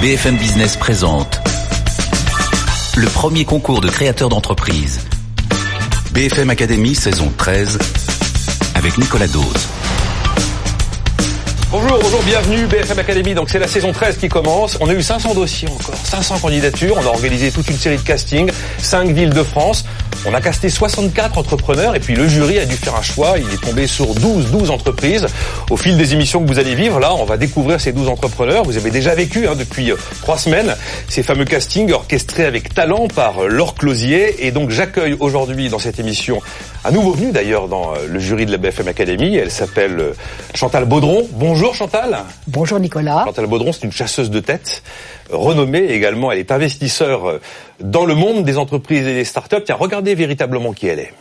BFM Business présente le premier concours de créateurs d'entreprise. BFM Academy saison 13 avec Nicolas Dose. Bonjour, bonjour, bienvenue BFM Academy. Donc c'est la saison 13 qui commence. On a eu 500 dossiers encore, 500 candidatures. On a organisé toute une série de castings, 5 villes de France. On a casté 64 entrepreneurs et puis le jury a dû faire un choix. Il est tombé sur 12, 12 entreprises. Au fil des émissions que vous allez vivre, là, on va découvrir ces 12 entrepreneurs. Vous avez déjà vécu hein, depuis euh, trois semaines ces fameux castings orchestrés avec talent par euh, Laure Closier. Et donc j'accueille aujourd'hui dans cette émission un nouveau venu d'ailleurs dans euh, le jury de la BFM Academy. Elle s'appelle Chantal Baudron. Bonjour Chantal. Bonjour Nicolas. Chantal Baudron, c'est une chasseuse de tête renommée également. Elle est investisseur dans le monde des entreprises et des startups. Tiens, regardez véritablement qui elle est.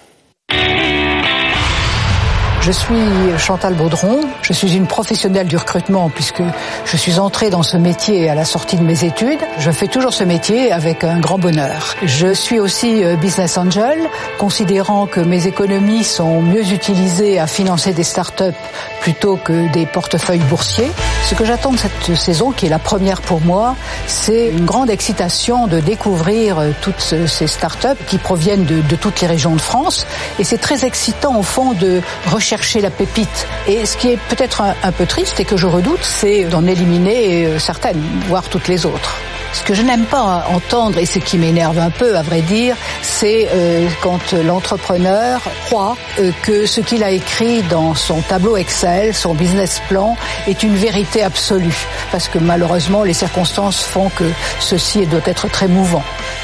Je suis Chantal Baudron, je suis une professionnelle du recrutement puisque je suis entrée dans ce métier à la sortie de mes études. Je fais toujours ce métier avec un grand bonheur. Je suis aussi euh, business angel, considérant que mes économies sont mieux utilisées à financer des startups plutôt que des portefeuilles boursiers. Ce que j'attends de cette saison, qui est la première pour moi, c'est une grande excitation de découvrir euh, toutes ces startups qui proviennent de, de toutes les régions de France. Et c'est très excitant au fond de rechercher chercher la pépite. Et ce qui est peut-être un, peu triste et que je redoute, c'est d'en éliminer euh, certaines, voire toutes les autres. Ce que je n'aime pas entendre et ce qui m'énerve un peu, à vrai dire, c'est euh, quand l'entrepreneur croit euh, que ce qu'il a écrit dans son tableau Excel, son business plan, est une vérité absolue. Parce que malheureusement, les circonstances font que ceci doit être très mouvant.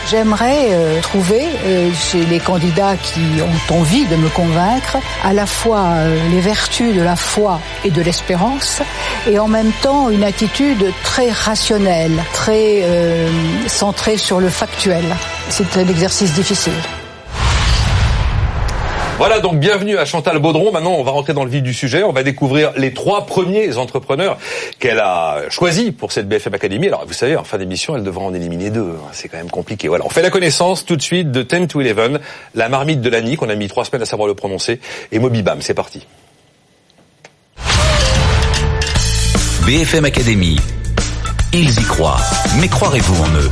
J'aimerais euh, trouver chez les candidats qui ont envie de me convaincre à la fois les vertus de la foi et de l'espérance et en même temps une attitude très rationnelle, très euh, centrée sur le factuel. C'est un exercice difficile. Voilà donc bienvenue à Chantal Baudron. Maintenant, on va rentrer dans le vif du sujet. On va découvrir les trois premiers entrepreneurs qu'elle a choisis pour cette BFM Academy. Alors, vous savez, en fin d'émission, elle devra en éliminer deux. C'est quand même compliqué. Voilà, on fait la connaissance tout de suite de 10 to 11, la marmite de l'année qu'on a mis trois semaines à savoir le prononcer. Et Mobibam, c'est parti. BFM Academy. Ils y croient. Mais croirez-vous en eux?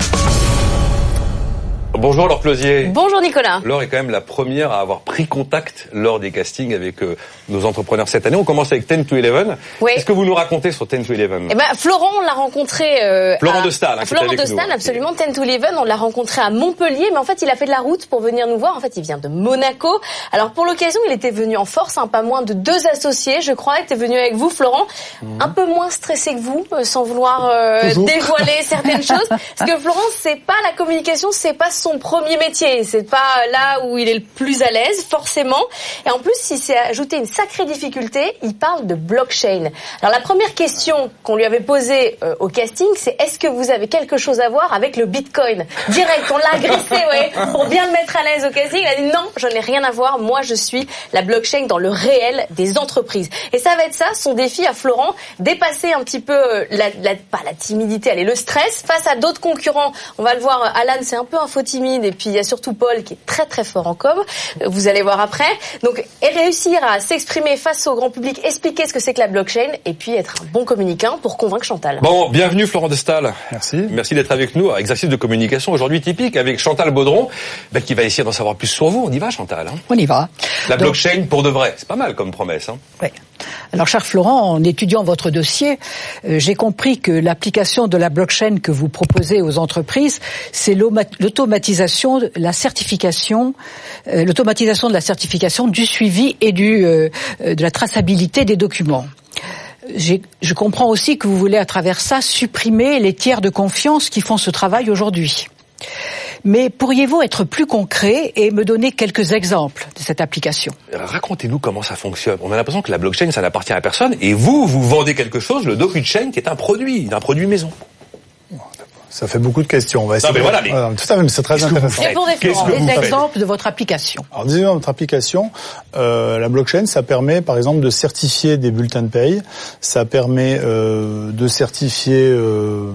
Bonjour Laure Closier. Bonjour Nicolas. Laure est quand même la première à avoir pris contact lors des castings avec euh, nos entrepreneurs cette année. On commence avec 10 to 11. Oui. Qu'est-ce que vous nous racontez sur 10 to 11 eh ben, Florent, on l'a rencontré... Euh, Florent à... de Stahl. Hein, Florent de Stahl, absolument. 10 to 11, on l'a rencontré à Montpellier, mais en fait, il a fait de la route pour venir nous voir. En fait, il vient de Monaco. Alors, pour l'occasion, il était venu en force, hein, pas moins de deux associés, je crois. Était venu avec vous, Florent. Mmh. Un peu moins stressé que vous, euh, sans vouloir euh, dévoiler certaines choses. Parce que Florent, c'est pas la communication, c'est pas son premier métier. C'est pas là où il est le plus à l'aise, forcément. Et en plus, il s'est ajouté une sacrée difficulté. Il parle de blockchain. Alors la première question qu'on lui avait posée euh, au casting, c'est est-ce que vous avez quelque chose à voir avec le Bitcoin? Direct, on l'a agressé, ouais, pour bien le mettre à l'aise au casting. Il a dit non, j'en ai rien à voir. Moi, je suis la blockchain dans le réel des entreprises. Et ça va être ça, son défi à Florent, dépasser un petit peu euh, la, la pas la timidité, allez, le stress face à d'autres concurrents. On va le voir, Alan, c'est un peu un faux timide, et puis il y a surtout Paul qui est très très fort en com. Vous allez voir après. Donc, et réussir à s'exprimer face au grand public, expliquer ce que c'est que la blockchain, et puis être un bon communicant pour convaincre Chantal. Bon, bienvenue Florent de Stahl. Merci. Merci d'être avec nous. Exercice de communication aujourd'hui typique avec Chantal Baudron, bah, qui va essayer d'en savoir plus sur vous. On y va, Chantal. Hein? On y va. La Donc, blockchain pour de vrai, c'est pas mal comme promesse. Hein? Oui. Alors, cher Florent, en étudiant votre dossier, euh, j'ai compris que l'application de la blockchain que vous proposez aux entreprises, c'est l'automatisation, la certification, euh, l'automatisation de la certification, du suivi et euh, de la traçabilité des documents. Je comprends aussi que vous voulez, à travers ça, supprimer les tiers de confiance qui font ce travail aujourd'hui. Mais pourriez-vous être plus concret et me donner quelques exemples de cette application? Racontez-nous comment ça fonctionne. On a l'impression que la blockchain, ça n'appartient à personne, et vous, vous vendez quelque chose, le DocuChain, qui est un produit, un produit maison. Ça fait beaucoup de questions. On va essayer. Non, mais voilà, mais... Voilà, tout à fait, mais c'est très intéressant. Qu'est-ce que des exemples de votre application. Alors, disons notre application, euh, la blockchain, ça permet, par exemple, de certifier des bulletins de paye. Ça permet euh, de certifier euh,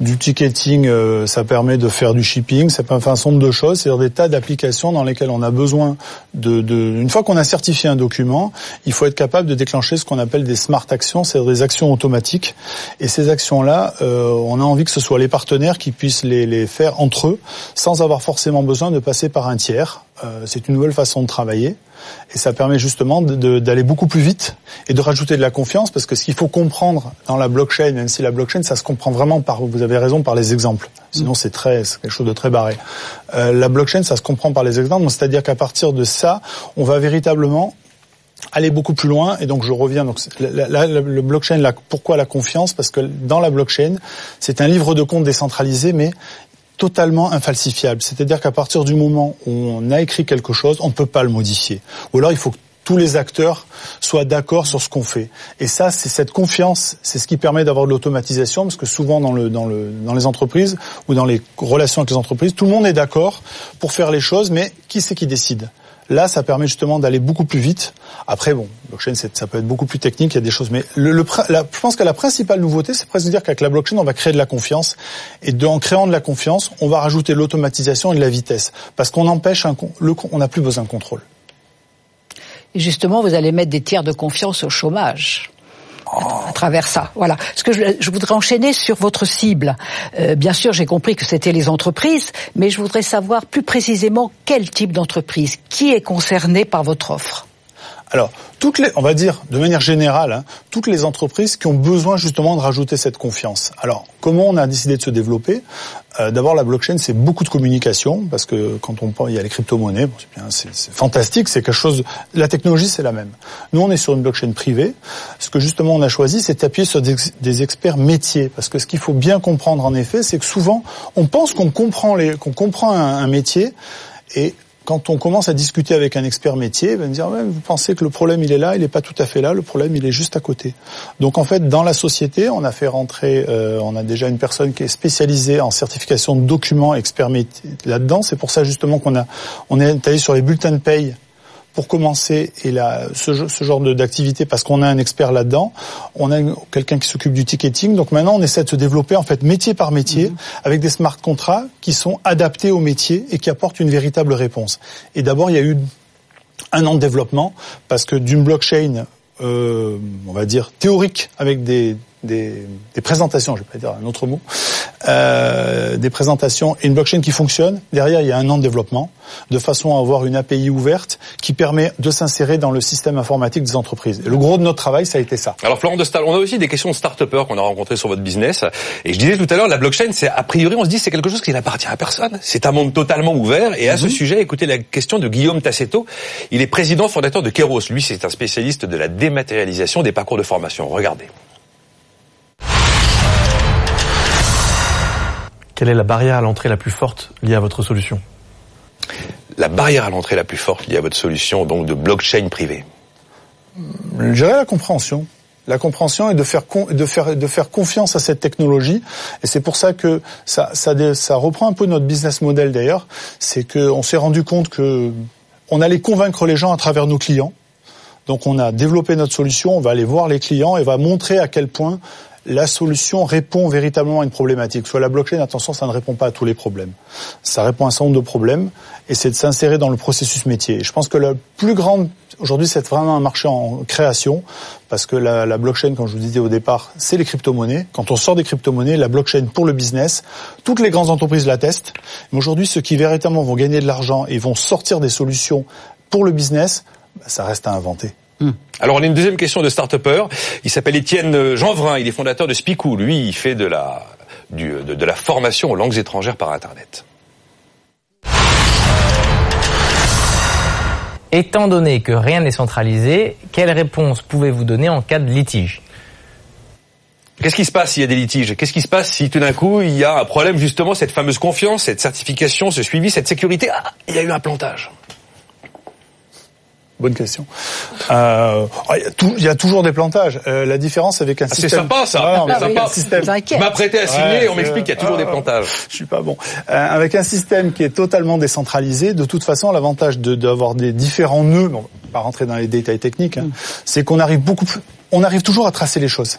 du ticketing, euh, ça permet de faire du shipping, ça faire un certain nombre de choses, c'est-à-dire des tas d'applications dans lesquelles on a besoin de, de une fois qu'on a certifié un document, il faut être capable de déclencher ce qu'on appelle des smart actions, c'est-à-dire des actions automatiques. Et ces actions-là, euh, on a envie que ce soit les partenaires qui puissent les, les faire entre eux, sans avoir forcément besoin de passer par un tiers. Euh, c'est une nouvelle façon de travailler. Et ça permet justement d'aller beaucoup plus vite et de rajouter de la confiance parce que ce qu'il faut comprendre dans la blockchain, même si la blockchain, ça se comprend vraiment par, vous avez raison, par les exemples. Sinon, c'est très, quelque chose de très barré. Euh, la blockchain, ça se comprend par les exemples. C'est-à-dire qu'à partir de ça, on va véritablement aller beaucoup plus loin et donc je reviens donc là le blockchain pourquoi la confiance? Parce que dans la blockchain c'est un livre de compte décentralisé mais totalement infalsifiable. C'est-à-dire qu'à partir du moment où on a écrit quelque chose, on ne peut pas le modifier. Ou alors il faut que tous les acteurs soient d'accord sur ce qu'on fait. Et ça, c'est cette confiance, c'est ce qui permet d'avoir de l'automatisation, parce que souvent dans, dans les entreprises ou dans les relations avec les entreprises, tout le monde est d'accord pour faire les choses, mais qui c'est qui décide? Là, ça permet justement d'aller beaucoup plus vite. Après, bon, blockchain, ça peut être beaucoup plus technique, il y a des choses, mais je pense que la principale nouveauté, c'est presque de dire qu'avec la blockchain, on va créer de la confiance, et en créant de la confiance, on va rajouter l'automatisation et de la vitesse, parce qu'on empêche le, on n'a plus besoin de contrôle. Et justement, vous allez mettre des tiers de confiance au chômage à travers ça. Voilà. Ce que je, voudrais enchaîner sur votre cible. Euh, bien sûr, j'ai compris que c'était les entreprises, mais je voudrais savoir plus précisément quel type d'entreprise, qui est concerné par votre offre? Alors, toutes les, on va dire de manière générale, hein, toutes les entreprises qui ont besoin justement de rajouter cette confiance. Alors, comment on a décidé de se développer? Euh, D'abord, la blockchain, c'est beaucoup de communication parce que quand on parle, il y a les crypto-monnaies, c'est fantastique, c'est quelque chose. La technologie, c'est la même. Nous, on est sur une blockchain privée. Ce que justement on a choisi, c'est d'appuyer sur des, experts métiers parce que ce qu'il faut bien comprendre en effet, c'est que souvent, on pense qu'on comprend les, qu'on comprend un, un métier et quand on commence à discuter avec un expert métier, il va me dire ouais, vous pensez que le problème il est là, il n'est pas tout à fait là, le problème il est juste à côté. Donc en fait dans la société, on a fait rentrer, euh, on a déjà une personne qui est spécialisée en certification de documents expert métier là-dedans. C'est pour ça justement qu'on a on est allé sur les bulletins de paye pour commencer et là, ce, ce genre d'activité parce qu'on a un expert là-dedans, on a quelqu'un qui s'occupe du ticketing. Donc maintenant, on essaie de se développer en fait métier par métier mhm. avec des smart contrats qui sont adaptés au métier et qui apportent une véritable réponse. Et d'abord, il y a eu un an de développement parce que d'une blockchain, euh, on va dire théorique avec des des, des, présentations, je vais pas dire un autre mot, euh, des présentations et une blockchain qui fonctionne. Derrière, il y a un an de développement, de façon à avoir une API ouverte qui permet de s'insérer dans le système informatique des entreprises. Et le gros de notre travail, ça a été ça. Alors Florent de Stal, on a aussi des questions de start qu'on a rencontrées sur votre business. Et je disais tout à l'heure, la blockchain, c'est a priori, on se dit, c'est quelque chose qui n'appartient à personne. C'est un monde totalement ouvert. Et à ce mhm. sujet, écoutez la question de Guillaume Tassetto. Il est président fondateur de Keros. Lui, c'est un spécialiste de la dématérialisation des parcours de formation. Regardez. Quelle est la barrière à l'entrée la plus forte liée à votre solution La barrière à l'entrée la plus forte liée à votre solution, donc de blockchain privé. Je dirais la compréhension. La compréhension et de faire de faire de faire confiance à cette technologie. Et c'est pour ça que ça ça ça reprend un peu notre business model d'ailleurs. C'est que on s'est rendu compte que on allait convaincre les gens à travers nos clients. Donc on a développé notre solution on va aller voir les clients et va montrer à quel point la solution répond véritablement à une problématique. Soit la blockchain, attention, ça ne répond pas à tous les problèmes. Ça répond à un certain nombre de problèmes et c'est de s'insérer dans le processus métier. je pense que la plus grande, aujourd'hui, c'est vraiment un marché en création parce que la, blockchain, comme je vous disais au départ, c'est les crypto-monnaies. Quand on sort des crypto-monnaies, la blockchain pour le business, toutes les grandes entreprises la testent. Mais aujourd'hui, ceux qui véritablement vont gagner de l'argent et vont sortir des solutions pour le business, bah, ça reste à inventer. Hmm. Alors on a une deuxième question de start Il s'appelle Étienne Jeanvrin, il est fondateur de Spicou. Lui, il fait de la, de, la formation aux langues étrangères par Internet. Étant donné que rien n'est centralisé, quelle réponse pouvez-vous donner en cas de litige? Qu'est-ce qui se passe s'il y a des litiges? Qu'est-ce qui se passe si tout d'un coup il y a un problème justement, cette fameuse confiance, cette certification, ce suivi, cette sécurité? Ah, il y a eu un plantage. Bonne question. Euh, il y a toujours des plantages. Euh, la différence avec un ah, système. C'est sympa ça. c'est sympa. Système... M'apprêter à signer, on m'explique qu'il y a toujours des plantages. Je suis pas bon. Euh, avec un système qui est totalement décentralisé, de toute façon, l'avantage d'avoir des différents nœuds, bon, pas rentrer dans les détails techniques, hein, mm. c'est qu'on arrive beaucoup, on arrive toujours à tracer les choses.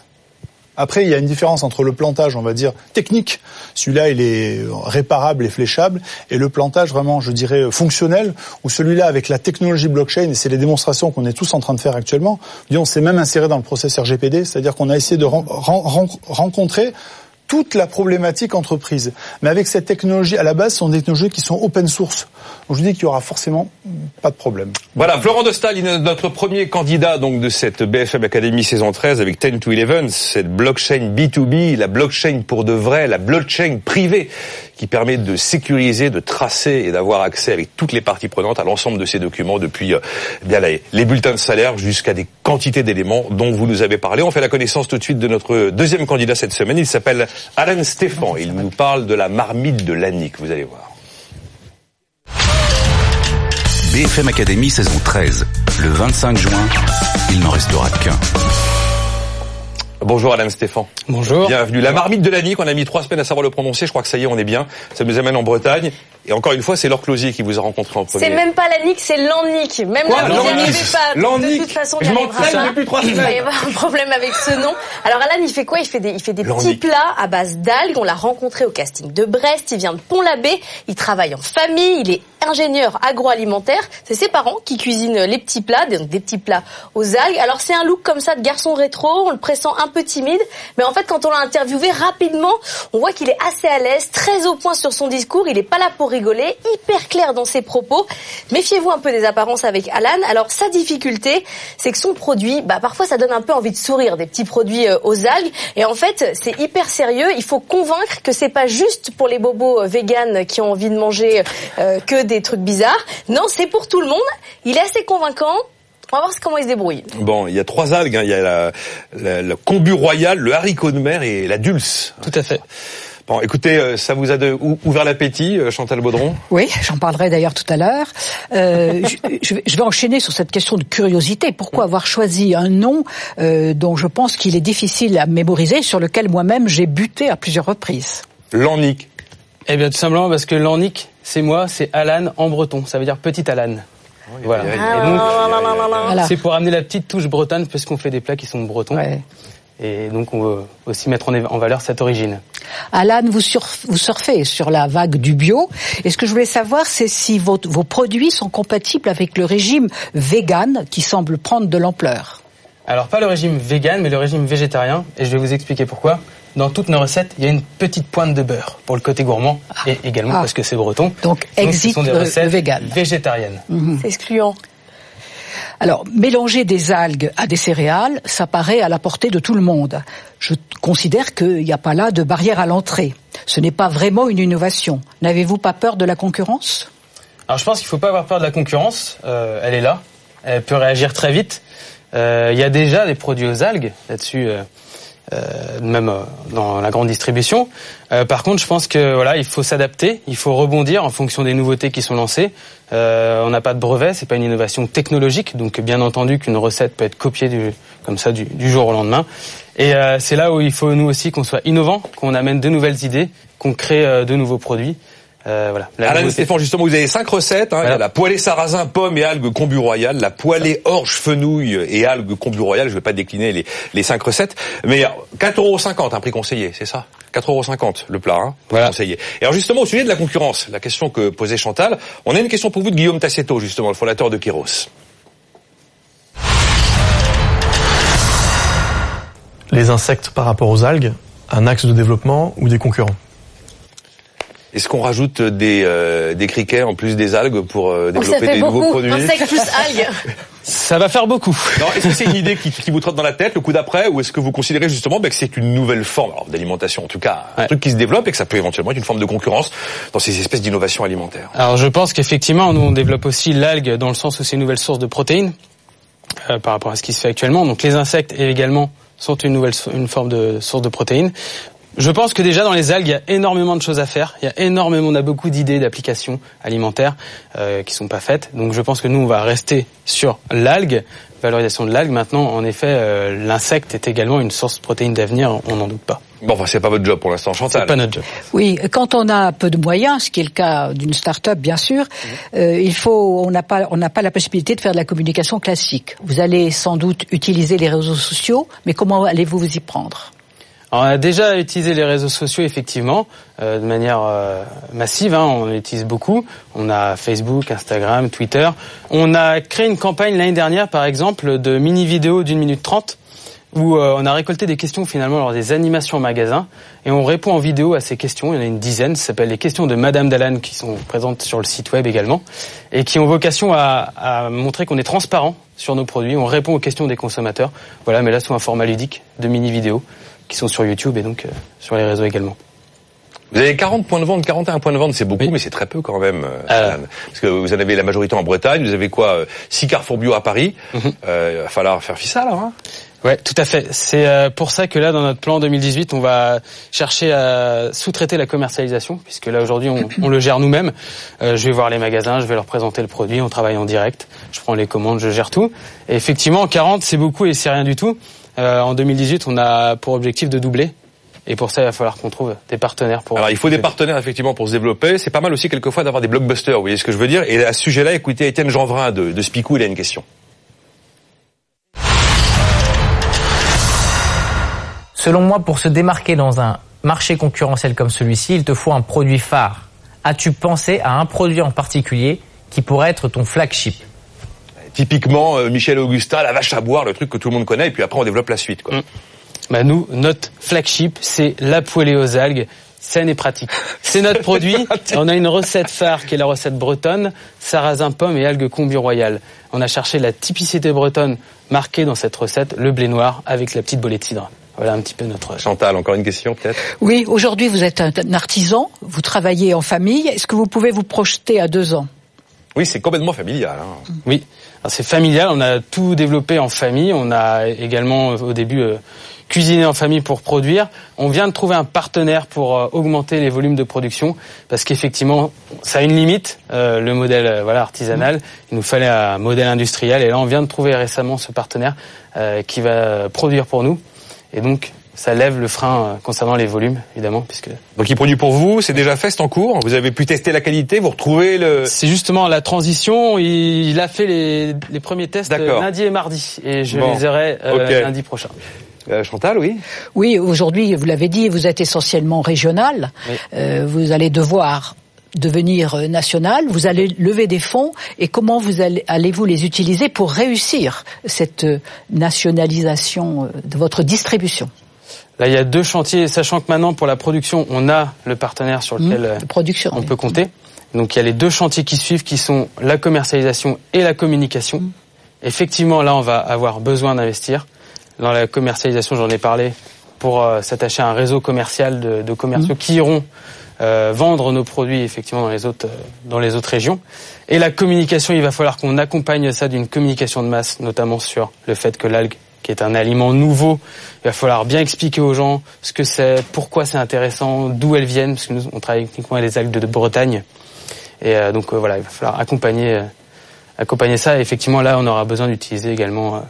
Après, il y a une différence entre le plantage, on va dire, technique. Celui-là, il est réparable et fléchable. Et le plantage, vraiment, je dirais, fonctionnel, où celui-là, avec la technologie blockchain, et c'est les démonstrations qu'on est tous en train de faire actuellement, on s'est même inséré dans le process RGPD, c'est-à-dire qu'on a essayé de rencontrer toute la problématique entreprise. Mais avec cette technologie, à la base, ce sont des technologies qui sont open source. Donc je dis qu'il y aura forcément pas de problème. Voilà, Florent Dostal, notre premier candidat donc de cette BFM Academy saison 13 avec 10 to 11, cette blockchain B2B, la blockchain pour de vrai, la blockchain privée qui permet de sécuriser, de tracer et d'avoir accès avec toutes les parties prenantes à l'ensemble de ces documents depuis euh, bien les bulletins de salaire jusqu'à des quantités d'éléments dont vous nous avez parlé. On fait la connaissance tout de suite de notre deuxième candidat cette semaine. Il s'appelle Alan Stéphane. Il nous parle de la marmite de l'ANIC. Vous allez voir. BFM Academy saison 13. Le 25 juin, il n'en restera qu'un. Bonjour Alain Stéphane. Bonjour. Bienvenue. La marmite de l'année qu'on a mis trois semaines à savoir le prononcer, je crois que ça y est, on est bien. Ça nous amène en Bretagne. Et encore une fois, c'est Laure Closier qui vous a rencontré en premier. C'est même pas l'anique, c'est l'annick. Même Quoi, là, vous n'y arrivez pas. De toute façon, je m'en traîne depuis trois semaines. Il y a un problème avec ce nom. Alors Alan, il fait quoi? Il fait des, il fait des petits plats à base d'algues. On l'a rencontré au casting de Brest. Il vient de Pont-l'Abbé. Il travaille en famille. Il est ingénieur agroalimentaire. C'est ses parents qui cuisinent les petits plats, donc des petits plats aux algues. Alors c'est un look comme ça de garçon rétro. On le pressent un peu timide, mais en fait, quand on l'a interviewé rapidement, on voit qu'il est assez à l'aise, très au point sur son discours. Il est pas là pour rigoler, hyper clair dans ses propos. Méfiez-vous un peu des apparences avec Alan. Alors sa difficulté, c'est que son produit, bah parfois ça donne un peu envie de sourire, des petits produits euh, aux algues. Et en fait, c'est hyper sérieux. Il faut convaincre que c'est pas juste pour les bobos euh, véganes qui ont envie de manger euh, que des trucs bizarres. Non, c'est pour tout le monde. Il est assez convaincant. On va voir comment il se débrouille. Bon, il y a trois algues. Hein. Il y a la, le combu royal, le haricot de mer et la dulce. Tout à fait. Bon, écoutez, euh, ça vous a de, ouvert l'appétit, euh, Chantal Baudron Oui, j'en parlerai d'ailleurs tout à l'heure. Euh, je, je, vais enchaîner sur cette question de curiosité. Pourquoi avoir choisi un nom euh, dont je pense qu'il est difficile à mémoriser, sur lequel moi-même j'ai buté à plusieurs reprises? L'Annick. Eh bien, tout simplement parce que l'Annick, c'est moi, c'est Alan en breton. Ça veut dire petit Alan. Voilà. Voilà. C'est pour amener la petite touche bretonne parce qu'on fait des plats qui sont bretons. Ouais. Et donc on veut aussi mettre en, valeur cette origine. Alan, vous, surf, vous surfez sur la vague du bio. Et ce que je voulais savoir, c'est si vos, vos produits sont compatibles avec le régime vegan qui semble prendre de l'ampleur. Alors pas le régime vegan, mais le régime végétarien. Et je vais vous expliquer pourquoi. Dans toutes nos recettes, il y a une petite pointe de beurre pour le côté gourmand et également Ah. parce que c'est breton. Donc, exit ce sont des le recettes vegan. végétariennes. C'est excluant. Alors, mélanger des algues à des céréales, ça paraît à la portée de tout le monde. Je considère qu'il n'y a pas là de barrière à l'entrée. Ce n'est pas vraiment une innovation. N'avez-vous pas peur de la concurrence? Alors je pense qu'il faut pas avoir peur de la concurrence. Euh, elle est là. Elle peut réagir très vite. Euh, Il y a déjà des produits aux algues là-dessus, euh, euh, même euh, dans la grande distribution. Euh, par contre, je pense que voilà, il faut s'adapter, il faut rebondir en fonction des nouveautés qui sont lancées. Euh, on n'a pas de brevet, c'est pas une innovation technologique, donc bien entendu qu'une recette peut être copiée du, comme ça du, du jour au lendemain. Et euh, c'est là où il faut nous aussi qu'on soit innovant, qu'on amène de nouvelles idées, qu'on crée euh, de nouveaux produits. Euh, voilà. La Alain Stéphane, justement, vous avez cinq recettes. Hein. Il y a Voilà. la poêlée sarrasin, pommes et algues combu royal, la poêlée orge, fenouil et algues combu royal. Je vais pas décliner les, les cinq recettes. Mais 4,50 un prix conseillé, c'est ça? 4,50 le plat, hein, prix Voilà. conseillé. Et alors justement, au sujet de la concurrence, la question que posait Chantal, on a une question pour vous de Guillaume Tassetto, justement, le fondateur de Kéros. Les insectes par rapport aux algues, un axe de développement ou des concurrents? Est-ce qu'on rajoute des, euh, des criquets en plus des algues pour euh, ça développer fait des nouveaux beaucoup. produits Insectes plus algues. Ça va faire beaucoup. Non, est-ce que c'est une idée qui, qui vous trotte dans la tête le coup d'après ou est-ce que vous considérez justement ben, que c'est une nouvelle forme d'alimentation en tout cas un truc qui se développe et que ça peut éventuellement être une forme de concurrence dans ces espèces d'innovation alimentaire Alors je pense qu'effectivement, nous on développe aussi l'algue dans le sens où c'est une nouvelle source de protéines euh, par rapport à ce qui se fait actuellement. Donc les insectes également sont une nouvelle une forme de source de protéines. Je pense que déjà dans les algues, il y a énormément de choses à faire. Il y a énormément, on a beaucoup d'idées d'applications alimentaires euh, qui sont pas faites. Donc je pense que nous on va rester sur l'algue, valorisation de l'algue. Maintenant, en effet, euh, l'insecte est également une source de protéines d'avenir. On n'en doute pas. Bon, enfin c'est pas votre job pour l'instant Chantal C'est pas notre job. Oui, quand on a peu de moyens, ce qui est le cas d'une start-up bien sûr, euh, il faut, on n'a pas, on n'a pas la possibilité de faire de la communication classique. Vous allez sans doute utiliser les réseaux sociaux, mais comment allez-vous vous y prendre? On a déjà utilisé les réseaux sociaux effectivement euh, de manière euh, massive. Hein, on utilise beaucoup. On a Facebook, Instagram, Twitter. On a créé une campagne l'année dernière, par exemple, de mini vidéos d'une minute trente où euh, on a récolté des questions finalement lors des animations en magasin et on répond en vidéo à ces questions. Il y en a une dizaine, ça s'appelle les questions de Madame Dallan qui sont présentes sur le site web également et qui ont vocation à, à montrer qu'on est transparent sur nos produits. On répond aux questions des consommateurs. Voilà, mais là sous un format ludique de mini vidéos qui sont sur YouTube et donc euh, sur les réseaux également. Vous avez 40 points de vente, 41 points de vente, c'est beaucoup, mais c'est très peu quand même. euh, Euh. Alan. Parce que vous en avez la majorité en Bretagne, vous avez quoi euh, 6 Carrefour Bio à Paris. Mhm. Euh, il va falloir faire fi ça alors. Hein Ouais, tout à fait. C'est euh, pour ça que là, dans notre plan 2018, on va chercher à sous-traiter la commercialisation, puisque là aujourd'hui, on, on le gère nous-mêmes. Euh, je vais voir les magasins, je vais leur présenter le produit, on travaille en direct, je prends les commandes, je gère tout. Et effectivement, 40, c'est beaucoup et c'est rien du tout. Euh, en 2018, on a pour objectif de doubler. Et pour ça, il va falloir qu'on trouve des partenaires pour. Alors il faut des partenaires effectivement pour se développer. C'est pas mal aussi quelquefois d'avoir des blockbusters, vous voyez ce que je veux dire. Et à ce sujet-là, écoutez Étienne Jeanvrin de, de Spicou, il a une question. Selon moi, pour se démarquer dans un marché concurrentiel comme celui-ci, il te faut un produit phare. As-tu pensé à un produit en particulier qui pourrait être ton flagship? Typiquement euh, Michel Augustin, la vache à boire, le truc que tout le monde connaît, et puis après on développe la suite. Quoi. Mm. Bah nous, notre flagship, c'est la poêlée aux algues, saine et pratique. C'est notre produit. On a une recette phare qui est la recette bretonne, sarrasin pomme et algues combi royale. On a cherché la typicité bretonne marquée dans cette recette, le blé noir avec la petite bolée de cidre. Voilà un petit peu notre... Chantal, encore une question peut-être? Oui, aujourd'hui vous êtes un artisan, vous travaillez en famille. Est-ce que vous pouvez vous projeter à deux ans? Oui, c'est complètement familial. Hein. Oui, c'est familial, on a tout développé en famille, on a également euh, au début euh, cuisiné en famille pour produire. On vient de trouver un partenaire pour euh, augmenter les volumes de production parce qu'effectivement, ça a une limite, le modèle voilà artisanal. Il nous fallait un modèle industriel et là on vient de trouver récemment ce partenaire qui va produire pour nous et donc ça lève le frein euh, concernant les volumes évidemment puisque Donc il produit pour vous, c'est déjà fait, c'est en cours. Vous avez pu tester la qualité, vous retrouvez le. C'est justement la transition. Il, a fait les, les premiers tests euh, D'accord. lundi et mardi, et je Bon. les aurai euh, lundi prochain. Euh, Chantal, oui? Oui, aujourd'hui, vous l'avez dit, vous êtes essentiellement régional. Oui. Euh, vous allez devoir devenir national, vous allez lever des fonds et comment vous allez, allez-vous les utiliser pour réussir cette nationalisation de votre distribution? Là, il y a deux chantiers, sachant que maintenant pour la production, on a le partenaire sur lequel euh, on peut compter. Donc il y a les deux chantiers qui suivent, qui sont la commercialisation et la communication. Effectivement, là, on va avoir besoin d'investir. Dans la commercialisation, j'en ai parlé, pour euh, s'attacher à un réseau commercial de, de commerciaux qui iront euh, vendre nos produits effectivement dans les autres euh, dans les autres régions. Et la communication, il va falloir qu'on accompagne ça d'une communication de masse, notamment sur le fait que l'algue, qui est un aliment nouveau, il va falloir bien expliquer aux gens ce que c'est, pourquoi c'est intéressant, d'où elles viennent, parce que nous on travaille uniquement avec les algues de, Bretagne. Et euh, donc euh, voilà, il va falloir accompagner euh, accompagner ça. Et effectivement, là, on aura besoin d'utiliser également euh,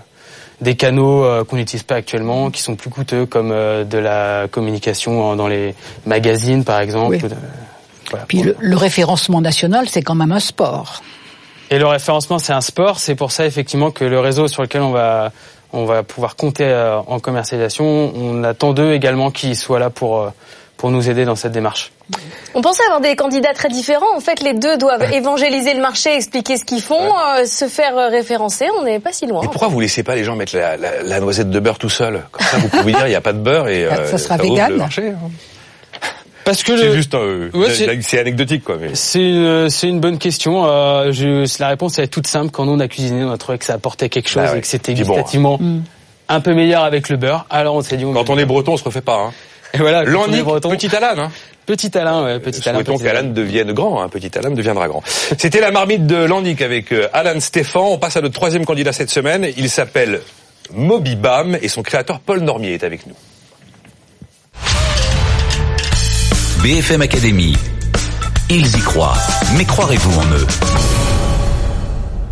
des canaux euh, qu'on n'utilise pas actuellement, qui sont plus coûteux, comme euh, de la communication dans les magazines, par exemple. Oui. voilà. Puis le, le référencement national, c'est quand même un sport. Et le référencement, c'est un sport. C'est pour ça, effectivement, que le réseau sur lequel on va, on va pouvoir compter euh, en commercialisation, on attend d'eux également qui soient là pour, euh, pour nous aider dans cette démarche. On pensait avoir des candidats très différents. En fait, les deux doivent évangéliser le marché, expliquer ce qu'ils font, euh, se faire référencer. On n'est pas si loin. Et pourquoi vous laissez pas les gens mettre la, la- la noisette de beurre tout seul? Comme ça, vous pouvez dire il n'y a pas de beurre et Ça- euh, ça sera ouvre vegan. le marché. Parce que C'est le- juste, euh, Ouais, c'est- anecdotique quoi. Mais... C'est une, c'est une bonne question. Euh, je, la réponse elle est toute simple. Quand nous on a cuisiné, on a trouvé que ça apportait quelque chose Bah ouais. et que c'était Puis bon, gustativement un peu meilleur avec le beurre. Alors on s'est dit. Quand on est breton, on se refait pas. Hein. Et voilà. on breton- petit Alan. Hein. Petit Alain, ouais, petit Alain. Souhaitons qu'Alan devienne grand. Hein. Petit Alan deviendra grand. C'était la marmite de Landic avec euh, Alan Stéphane. On passe à notre troisième candidat cette semaine. Il s'appelle Moby Bam et son créateur Paul Normier est avec nous. BFM Academy. Ils y croient. Mais croirez-vous en eux?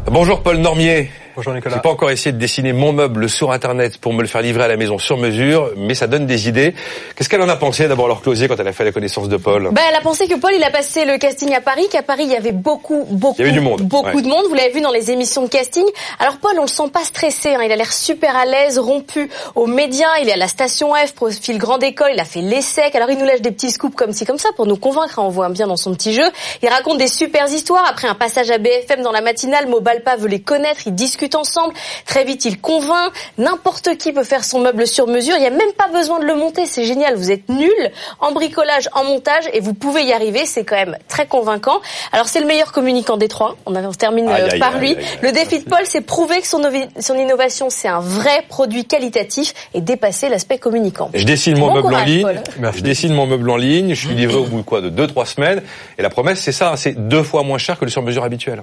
Bonjour Paul Normier. Bonjour Nicolas. J'ai pas encore essayé de dessiner mon meuble sur Internet pour me le faire livrer à la maison sur mesure, mais ça donne des idées. Qu'est-ce qu'elle en a pensé d'abord leur Closier quand elle a fait la connaissance de Paul? Bah, Elle a pensé que Paul, il a passé le casting à Paris, qu'à Paris, il y avait beaucoup, beaucoup, il y avait du monde. beaucoup ouais. de monde. Vous l'avez vu dans les émissions de casting. Alors Paul, on le sent pas stressé. Hein. Il a l'air super à l'aise, rompu aux médias. Il est à la station F, profil grande école. Il a fait l'ESSEC. Alors il nous lâche des petits scoops comme ci, comme ça pour nous convaincre. Hein. On voit bien dans son petit jeu. Il raconte des super histoires. Après un passage à BFM dans la matinale, Mobalpa veut les connaître. Ils discutent ensemble. Très vite, il convainc. N'importe qui peut faire son meuble sur mesure. Il n'y a même pas besoin de le monter. C'est génial. Vous êtes nul en bricolage, en montage et vous pouvez y arriver. C'est quand même très convaincant. Alors c'est le meilleur communicant des trois. On, on termine aïe, euh, aïe, par aïe, lui. aïe, aïe, le défi de Paul, c'est prouver que son, son innovation, c'est un vrai produit qualitatif et dépasser l'aspect communicant. Je dessine mon bon meuble courage, en ligne. Paul. Je dessine mon meuble en ligne. Je suis livré au bout de quoi? De deux trois semaines. Et la promesse, c'est ça. C'est deux fois moins cher que le sur mesure habituel.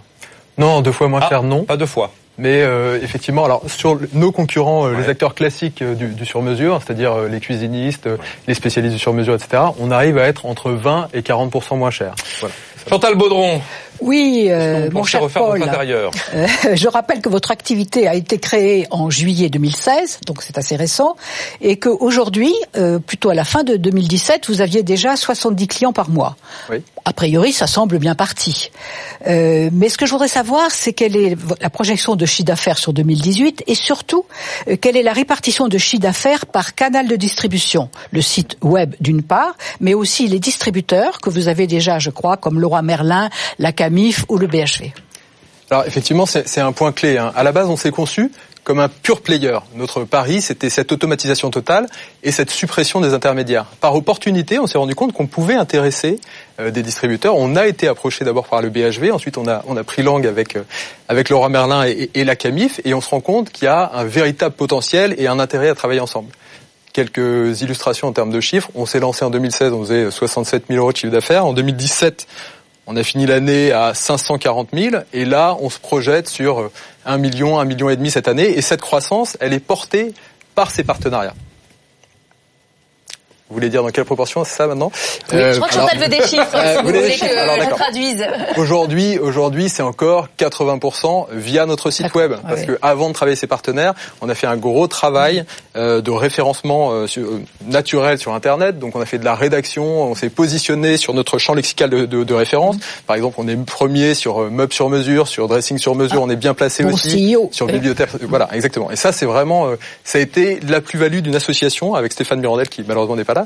Non, deux fois moins Ah, cher, non. Pas deux fois. Mais euh, effectivement, alors sur nos concurrents, euh, les acteurs classiques euh, du, du sur-mesure, c'est-à-dire les cuisinistes, les spécialistes du sur-mesure, etc., on arrive à être entre 20 et 40% moins cher. Voilà. Chantal Baudron, Oui, euh, mon cher Paul. intérieur Euh, je rappelle que votre activité a été créée en juillet 2016, donc c'est assez récent, et qu'aujourd'hui, euh, plutôt à la fin de 2017, vous aviez déjà 70 clients par mois. Oui. A priori, ça semble bien parti. Euh, mais ce que je voudrais savoir, c'est quelle est la projection de chiffre d'affaires sur 2018 et surtout, euh, quelle est la répartition de chiffre d'affaires par canal de distribution. Le site web d'une part, mais aussi les distributeurs que vous avez déjà, je crois, comme Leroy Merlin, la Camif ou le BHV. Alors effectivement, c'est un point clé. Hein. À la base, on s'est conçu comme un pure player. Notre pari, c'était cette automatisation totale et cette suppression des intermédiaires. Par opportunité, on s'est rendu compte qu'on pouvait intéresser euh, des distributeurs. On a été approché d'abord par le BHV, ensuite on a pris langue avec euh, Laurent Merlin et, et la Camif, et on se rend compte qu'il y a un véritable potentiel et un intérêt à travailler ensemble. Quelques illustrations en termes de chiffres. On s'est lancé en 2016, on faisait 67 000 euros de chiffre d'affaires. En 2017, on a fini l'année à 540 000 et là, on se projette sur 1 million, 1 million et demi cette année. Et cette croissance, elle est portée par ces partenariats. Vous voulez dire dans quelle proportion c'est ça maintenant Oui, Euh, je crois que alors, Chantal veut des chiffres, euh, si vous vous voulez chiffres que Alors, je traduise. Aujourd'hui, aujourd'hui, c'est encore 80% via notre site web, Ah parce oui. que avant de travailler ces partenaires, on a fait un gros travail euh, de référencement euh, sur- euh, naturel sur Internet. Donc, on a fait de la rédaction, on s'est positionné sur notre champ lexical de, de- de référence. Par exemple, on est premier sur euh, meubles sur mesure, sur dressing sur mesure. on est bien placé bon aussi CEO. sur bibliothèque. Voilà, exactement. Et ça, c'est vraiment, euh, ça a été la plus-value d'une association avec Stéphane Mirandel, qui malheureusement n'est pas là,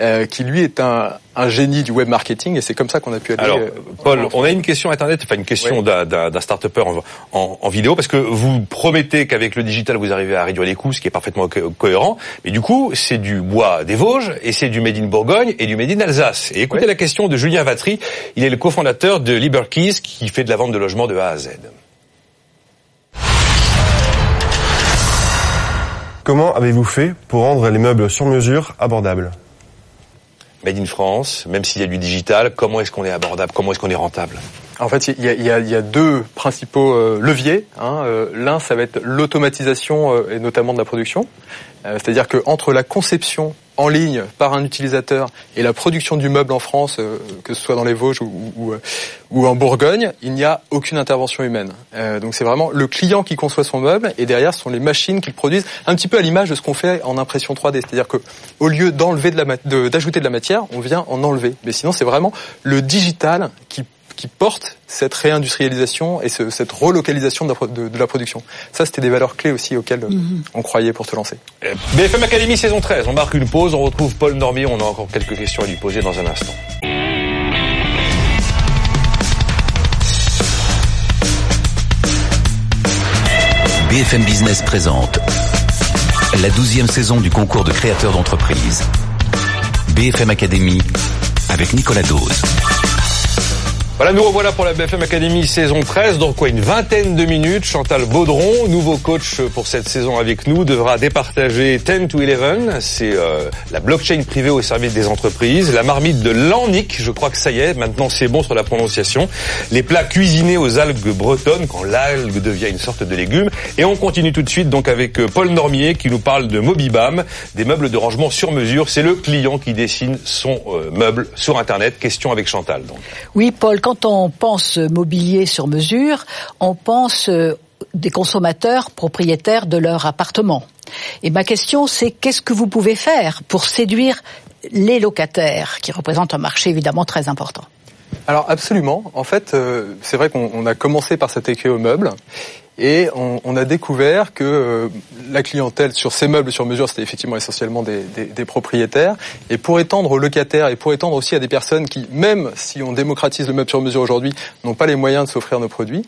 euh, qui lui est un, un génie du web marketing. Et c'est comme ça qu'on a pu aller. Alors, euh, Paul, on a une question internet, enfin une question d'un- start-upper en, en- en vidéo, parce que vous promettez qu'avec le digital, vous arrivez à réduire les coûts, ce qui est parfaitement co- cohérent. Mais du coup, c'est du bois des Vosges, et c'est du Made in Bourgogne et du Made in Alsace. Et écoutez la question de Julien Vatry. Il est le cofondateur de Liberkeys, qui fait de la vente de logements de A à Z. Comment avez-vous fait pour rendre les meubles sur mesure abordables Made in France, même s'il y a du digital, comment est-ce qu'on est abordable Comment est-ce qu'on est rentable? En fait, il y a, y a- y a deux principaux euh, leviers. hein. Euh, L'un, ça va être l'automatisation euh, et notamment de la production. Euh, C'est-à-dire que entre la conception en ligne par un utilisateur et la production du meuble en France, euh, que ce soit dans les Vosges ou, ou, euh, ou en Bourgogne, il n'y a aucune intervention humaine. Euh, donc c'est vraiment le client qui conçoit son meuble et derrière ce sont les machines qui le produisent, un petit peu à l'image de ce qu'on fait en impression 3D. C'est-à-dire que au lieu d'enlever de la d'ajouter de la matière, on vient en enlever. Mais sinon c'est vraiment le digital qui qui porte cette réindustrialisation et ce- cette relocalisation de la, pro- de- de la production. Ça, c'était des valeurs clés aussi auxquelles euh, on croyait pour te lancer. Euh, BFM Academy saison 13, on marque une pause, on retrouve Paul Normier, on a encore quelques questions à lui poser dans un instant. BFM Business présente la douzième saison du concours de créateurs d'entreprise. BFM Academy avec Nicolas Dose. Voilà, nous revoilà pour la BFM Academy saison 13. Dans quoi une vingtaine de minutes, Chantal Baudron, nouveau coach pour cette saison avec nous, devra départager 10 to 11. C'est euh, la blockchain privée au service des entreprises. La marmite de l'Annick, je crois que ça y est, maintenant c'est bon sur la prononciation. Les plats cuisinés aux algues bretonnes, quand l'algue devient une sorte de légume. Et on continue tout de suite donc avec euh, Paul Normier qui nous parle de Mobibam, des meubles de rangement sur mesure. C'est le client qui dessine son euh, meuble sur Internet. Question avec Chantal donc. Oui, Paul, quand on pense mobilier sur mesure, on pense euh, des consommateurs propriétaires de leur appartement. Et ma question, c'est qu'est-ce que vous pouvez faire pour séduire les locataires, qui représentent un marché évidemment très important? Alors absolument. En fait, euh, c'est vrai qu'on a commencé par s'attaquer aux meubles et on, on, a découvert que euh, la clientèle sur ces meubles sur mesure, c'était effectivement essentiellement des, des, des, propriétaires. Et pour étendre aux locataires et pour étendre aussi à des personnes qui, même si on démocratise le meuble sur mesure aujourd'hui, n'ont pas les moyens de s'offrir nos produits,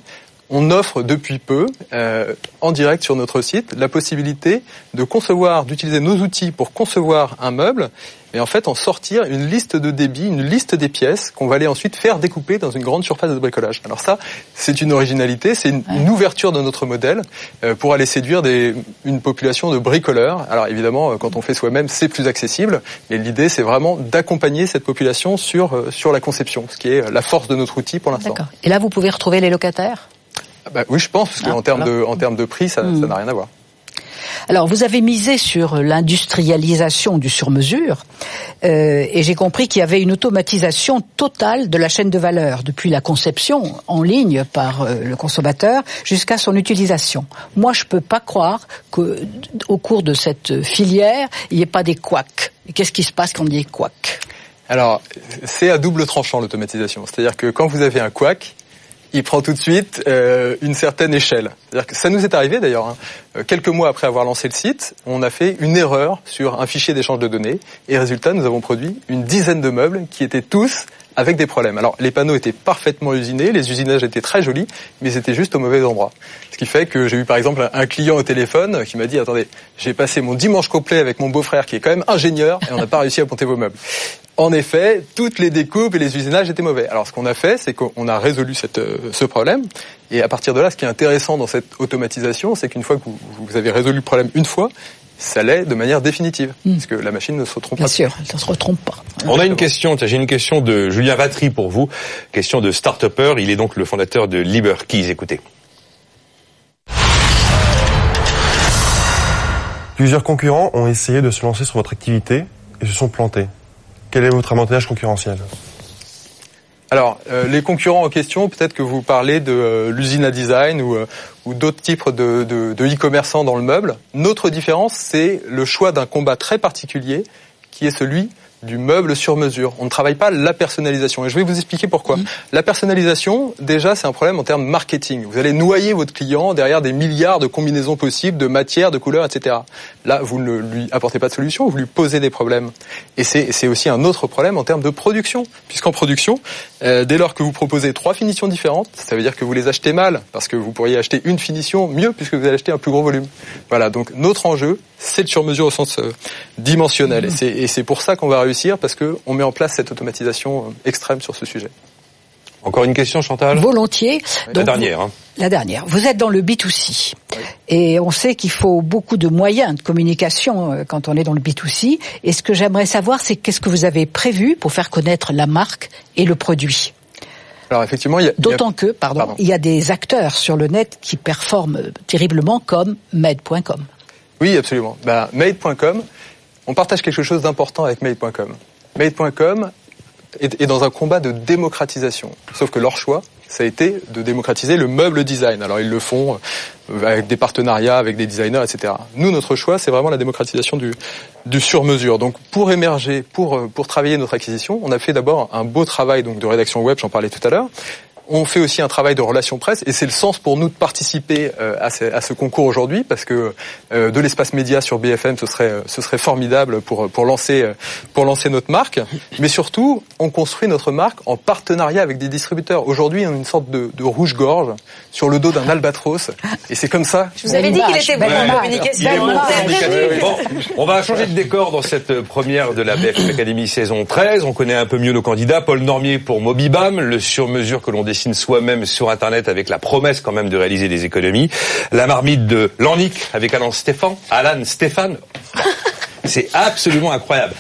on offre depuis peu, euh, en direct sur notre site, la possibilité de concevoir, d'utiliser nos outils pour concevoir un meuble et en fait en sortir une liste de débit, une liste des pièces qu'on va aller ensuite faire découper dans une grande surface de bricolage. Alors ça, c'est une originalité, c'est une, ouverture de notre modèle euh, pour aller séduire des, une population de bricoleurs. Alors évidemment, euh, quand on fait soi-même, c'est plus accessible, mais l'idée c'est vraiment d'accompagner cette population sur euh, sur la conception, ce qui est la force de notre outil pour l'instant. D'accord. Et là, vous pouvez retrouver les locataires? Bah oui, je pense, parce qu'en ah, termes de, en termes de prix, ça n'a rien à voir. Alors, vous avez misé sur l'industrialisation du sur-mesure, euh, et j'ai compris qu'il y avait une automatisation totale de la chaîne de valeur, depuis la conception en ligne par euh, le consommateur jusqu'à son utilisation. Moi, je peux pas croire qu'au cours de cette filière, il n'y ait pas des couacs. Qu'est-ce qui se passe quand il y a des couacs alors, c'est à double tranchant l'automatisation. C'est-à-dire que quand vous avez un couac, il prend tout de suite euh, une certaine échelle. Que ça nous est arrivé d'ailleurs. Hein. Euh, quelques mois après avoir lancé le site, on a fait une erreur sur un fichier d'échange de données et résultat, nous avons produit une dizaine de meubles qui étaient tous avec des problèmes. Alors les panneaux étaient parfaitement usinés, les usinages étaient très jolis, mais c'était juste au mauvais endroit. Ce qui fait que j'ai eu par exemple un client au téléphone qui m'a dit attendez, j'ai passé mon dimanche complet avec mon beau-frère qui est quand même ingénieur et on n'a pas réussi à monter vos meubles. En effet, toutes les découpes et les usinages étaient mauvais. Alors ce qu'on a fait, c'est qu'on a résolu euh, ce problème. Et à partir de là, ce qui est intéressant dans cette automatisation, c'est qu'une fois que vous, vous, avez résolu le problème une fois, ça l'est de manière définitive, hmm. parce que la machine ne se trompe Bien pas. Bien sûr, elle ne se retrompe pas. On a une question, j'ai une question de Julien Vatry pour vous, question de start-upper. Il est donc le fondateur de LiberKeys. Écoutez. Plusieurs concurrents ont essayé de se lancer sur votre activité et se sont plantés. Quel est votre avantage concurrentiel? Alors, euh, les concurrents en question, peut-être que vous parlez de euh, l'usine à design ou, euh, d'autres types de, de, de e-commerçants dans le meuble. Notre différence, c'est le choix d'un combat très particulier, qui est celui du meuble sur mesure. On ne travaille pas la personnalisation. Et je vais vous expliquer pourquoi. La personnalisation, déjà, c'est un problème en termes marketing. Vous allez noyer votre client derrière des milliards de combinaisons possibles, de matières, de couleurs, etc. Là, vous ne lui apportez pas de solution, vous lui posez des problèmes. Et c'est aussi un autre problème en termes de production. Puisqu'en production, euh, dès lors que vous proposez trois finitions différentes, ça veut dire que vous les achetez mal, parce que vous pourriez acheter une finition mieux puisque vous allez acheter un plus gros volume. Voilà, donc notre enjeu, c'est le sur-mesure au sens euh, dimensionnel. Et c'est pour ça qu'on va réussir, parce qu'on met en place cette automatisation euh, extrême sur ce sujet. Encore une question, Chantal? Volontiers. la dernière. Hein. La dernière. Vous êtes dans le B2C. Et on sait qu'il faut beaucoup de moyens de communication euh, quand on est dans le B2C. Et ce que j'aimerais savoir, c'est qu'est-ce que vous avez prévu pour faire connaître la marque et le produit? Alors effectivement, il y a, d'autant que, pardon, il y a des acteurs sur le net qui performent terriblement comme Med.com. Oui, absolument. Ben, Made.com, on partage quelque chose d'important avec Made.com. Made.com est, dans un combat de démocratisation. Sauf que leur choix, ça a été de démocratiser le meuble design. Alors ils le font euh, avec des partenariats, avec des designers, etc. Nous, notre choix, c'est vraiment la démocratisation du, du sur-mesure. Donc pour émerger, pour, euh, pour travailler notre acquisition, on a fait d'abord un beau travail donc de rédaction web, j'en parlais tout à l'heure, on fait aussi un travail de relations presse et c'est le sens pour nous de participer euh, à, ce, concours aujourd'hui parce que euh, de l'espace média sur BFM ce serait ce serait formidable pour pour lancer pour lancer notre marque. Mais surtout, on construit notre marque en partenariat avec des distributeurs. Aujourd'hui, on a une sorte de, rouge-gorge sur le dos d'un albatros et c'est comme ça. Je vous avais dit qu'il était bon en communication. on va changer de décor dans cette première de la BFM Academy saison 13. On connaît un peu mieux nos candidats. Paul Normier pour Mobibam, le sur-mesure que l'on décide dessine soi-même sur Internet avec la promesse quand même de réaliser des économies. La marmite de Lannick avec Alan Stéphane. Alan Stéphane. C'est absolument incroyable.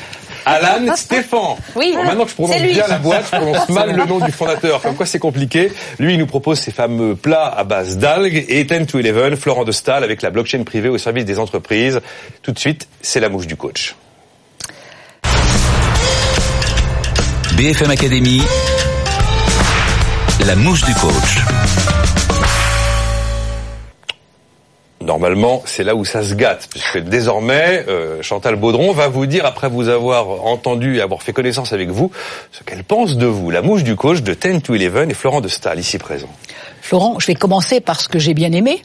Alan Stéphane. Oui. maintenant que je prononce bien la boîte, je prononce mal le nom du fondateur. Comme quoi c'est compliqué. Lui, il nous propose ses fameux plats à base d'algues et 10 to 11, Florent de Stahl avec la blockchain privée au service des entreprises. Tout de suite, c'est la mouche du coach. BFM Academy, la mouche du coach. Normalement, c'est là où ça se gâte, puisque désormais, euh, Chantal Baudron va vous dire, après vous avoir entendu et avoir fait connaissance avec vous, ce qu'elle pense de vous. La mouche du coach de 10 to 11 et Florent de Stahl, ici présent. Florent, je vais commencer par ce que j'ai bien aimé.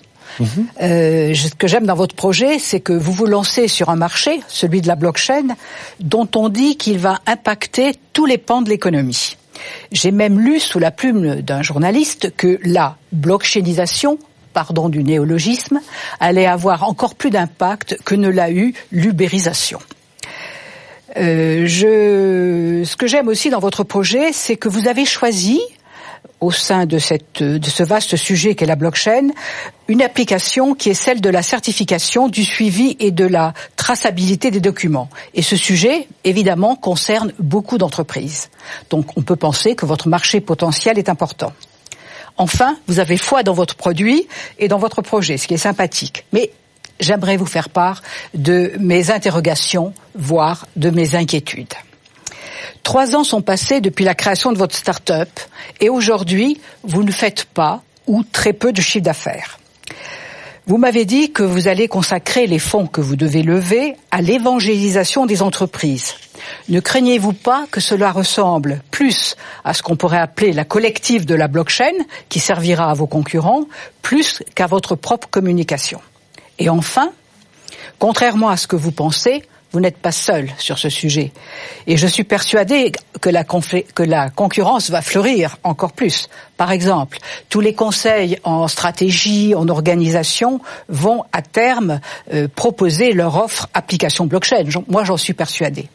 Euh, ce que j'aime dans votre projet, c'est que vous vous lancez sur un marché, celui de la blockchain, dont on dit qu'il va impacter tous les pans de l'économie. J'ai même lu sous la plume d'un journaliste que la blockchainisation pardon du néologisme, allait avoir encore plus d'impact que ne l'a eu l'ubérisation. Euh, ce que j'aime aussi dans votre projet, c'est que vous avez choisi au sein de, ce vaste sujet qu'est la blockchain, une application qui est celle de la certification, du suivi et de la traçabilité des documents. Et ce sujet, évidemment, concerne beaucoup d'entreprises. Donc on peut penser que votre marché potentiel est important. Enfin, vous avez foi dans votre produit et dans votre projet, ce qui est sympathique. Mais j'aimerais vous faire part de mes interrogations, voire de mes inquiétudes. Trois ans sont passés depuis la création de votre start-up et aujourd'hui, vous ne faites pas ou très peu de chiffre d'affaires. Vous m'avez dit que vous allez consacrer les fonds que vous devez lever à l'évangélisation des entreprises. Ne craignez-vous pas que cela ressemble plus à ce qu'on pourrait appeler la collective de la blockchain, qui servira à vos concurrents, plus qu'à votre propre communication? Et enfin, contrairement à ce que vous pensez, vous n'êtes pas seul sur ce sujet. Et je suis persuadé que la, que la, concurrence va fleurir encore plus. Par exemple, tous les conseils en stratégie, en organisation vont à terme euh, proposer leur offre application blockchain. Moi, j'en suis persuadé.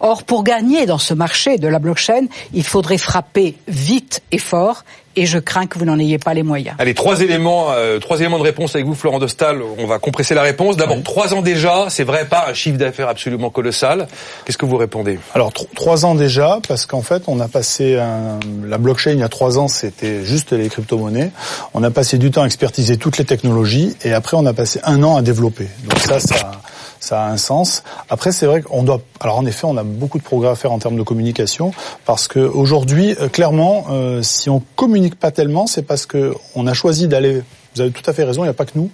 Or, pour gagner dans ce marché de la blockchain, il faudrait frapper vite et fort et je crains que vous n'en ayez pas les moyens. Allez, trois éléments, euh, trois éléments de réponse avec vous, Florent Dostal. On va compresser la réponse. D'abord, trois ans déjà, c'est vrai, pas un chiffre d'affaires absolument colossal. Qu'est-ce que vous répondez? Alors, trois ans déjà, parce qu'en fait, on a passé un... la blockchain il y a trois ans, c'était juste les crypto-monnaies. On a passé du temps à expertiser toutes les technologies et après, on a passé un an à développer. Donc ça, ça ça a un sens. Après, c'est vrai qu'on doit. Alors en effet, on a beaucoup de progrès à faire en termes de communication parce que aujourd'hui, euh, clairement, euh, si on communique pas tellement, c'est parce que on a choisi d'aller vous avez tout à fait raison, il n'y a pas que nous.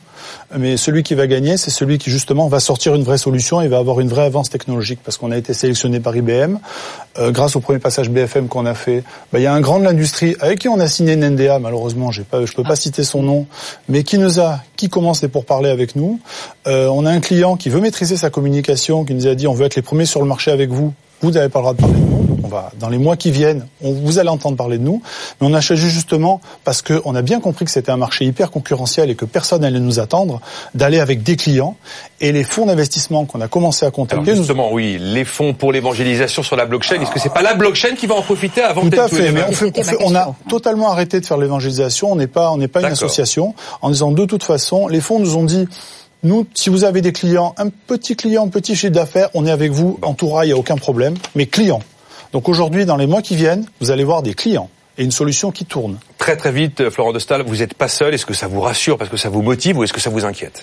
Mais celui qui va gagner, c'est celui qui justement va sortir une vraie solution et va avoir une vraie avance technologique. Parce qu'on a été sélectionné par IBM, euh, grâce au premier passage BFM qu'on a fait. Bah, il y a un grand de l'industrie avec qui on a signé une NDA, malheureusement, j'ai pas, je peux pas citer son nom, mais qui nous a, qui commence les pourparlers avec nous. Euh, on a un client qui veut maîtriser sa communication, qui nous a dit on veut être les premiers sur le marché avec vous. Vous n'avez pas le droit de parler de nous on va dans les mois qui viennent, on, vous allez entendre parler de nous, mais on a choisi justement parce qu'on a bien compris que c'était un marché hyper concurrentiel et que personne n'allait nous attendre, d'aller avec des clients et les fonds d'investissement qu'on a commencé à contacter. Alors justement, oui, les fonds pour l'évangélisation sur la blockchain. Est-ce que c'est pas la blockchain qui va en profiter avant Tout à fait. Mais on, on, a totalement arrêté de faire l'évangélisation. On n'est pas, on n'est pas une association. En disant de toute façon, les fonds nous ont dit nous, si vous avez des clients, un petit client, un petit chiffre d'affaires, on est avec vous en tout il n'y a aucun problème. Mais clients, donc aujourd'hui, dans les mois qui viennent, vous allez voir des clients et une solution qui tourne. Très très vite, euh, Florent de Stahl, vous n'êtes pas seul. Est-ce que ça vous rassure parce que ça vous motive ou est-ce que ça vous inquiète?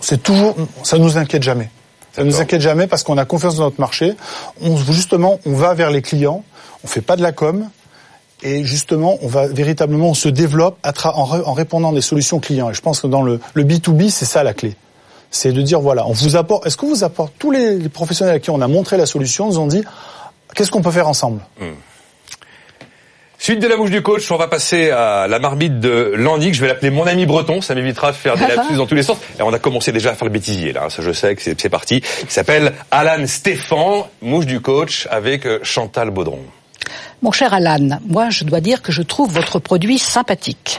C'est toujours, ça nous inquiète jamais. Ça nous inquiète jamais parce qu'on a confiance dans notre marché. On, justement, on va vers les clients. On fait pas de la com. Et justement, on va véritablement, on se développe en, répondant des solutions clients. Et je pense que dans le, le B2B, c'est ça la clé. C'est de dire, voilà, on vous apporte, est-ce que vous apporte, tous les professionnels à qui on a montré la solution nous ont dit, Qu'est-ce qu'on peut faire ensemble? Hmm. Suite de la bouche du coach, on va passer à la marmite de Landic. Je vais l'appeler mon ami breton, ça m'évitera de faire des lapsus dans tous les sens. Et on a commencé déjà à faire le bêtisier là, ça je sais que c'est parti. Il s'appelle Alan Stéphane, mouche du coach, avec euh, Chantal Baudron. Mon cher Alan, moi je dois dire que je trouve votre produit sympathique.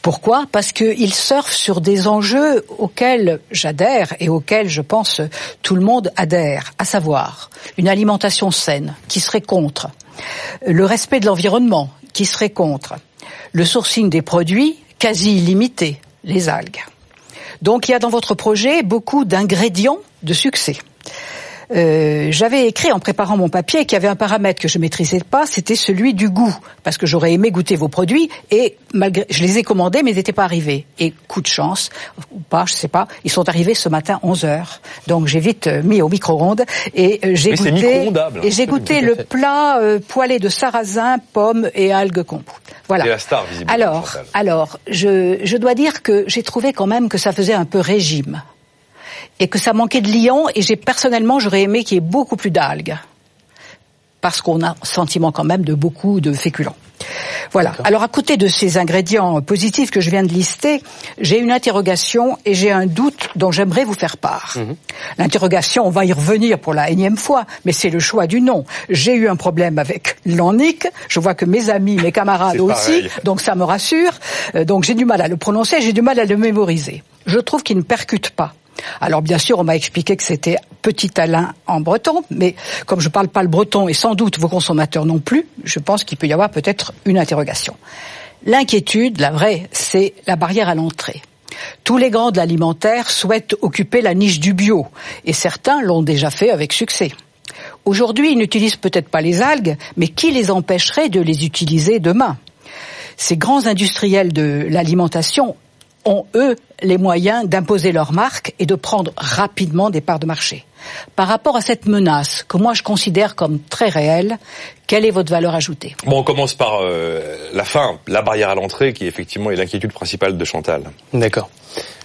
Pourquoi? Parce qu'il surfe sur des enjeux auxquels j'adhère et auxquels je pense tout le monde adhère, à savoir une alimentation saine, qui serait contre, le respect de l'environnement, qui serait contre, le sourcing des produits quasi illimité, les algues. Donc il y a dans votre projet beaucoup d'ingrédients de succès. Euh, J'avais écrit en préparant mon papier qu'il y avait un paramètre que je maîtrisais pas, c'était celui du goût, parce que j'aurais aimé goûter vos produits et malgré, je les ai commandés, mais ils n'étaient pas arrivés. Et coup de chance, ou pas, je sais pas, ils sont arrivés ce matin 11 heures. Donc j'ai vite euh, mis au micro-ondes et euh, j'ai goûté hein. et j'ai goûté le plat euh, poêlé de sarrasin, pommes et algues kombu. Voilà. La star, Alors, alors, je, je dois dire que j'ai trouvé quand même que ça faisait un peu régime et que ça manquait de lion. Et j'ai personnellement, j'aurais aimé qu'il y ait beaucoup plus d'algues parce qu'on a un sentiment quand même de beaucoup de féculents. Voilà. Alors à côté de ces ingrédients positifs que je viens de lister, j'ai une interrogation et j'ai un doute dont j'aimerais vous faire part. L'interrogation, on va y revenir pour la énième fois, mais c'est le choix du nom. J'ai eu un problème avec l'annick. Je vois que mes amis, mes camarades aussi, donc ça me rassure. Euh, Donc j'ai du mal à le prononcer, j'ai du mal à le mémoriser. Je trouve qu'il ne percute pas. Alors bien sûr, on m'a expliqué que c'était petit Alain en breton, mais comme je parle pas le breton et sans doute vos consommateurs non plus, je pense qu'il peut y avoir peut-être une interrogation. L'inquiétude, la vraie, c'est la barrière à l'entrée. Tous les grands de l'alimentaire souhaitent occuper la niche du bio, et certains l'ont déjà fait avec succès. Aujourd'hui, ils n'utilisent peut-être pas les algues, mais qui les empêcherait de les utiliser demain? Ces grands industriels de l'alimentation ont, eux, les moyens d'imposer leur marque et de prendre rapidement des parts de marché. Par rapport à cette menace, que moi je considère comme très réelle, quelle est votre valeur ajoutée? Bon, on commence par euh, la fin, la barrière à l'entrée, qui effectivement est l'inquiétude principale de Chantal. D'accord.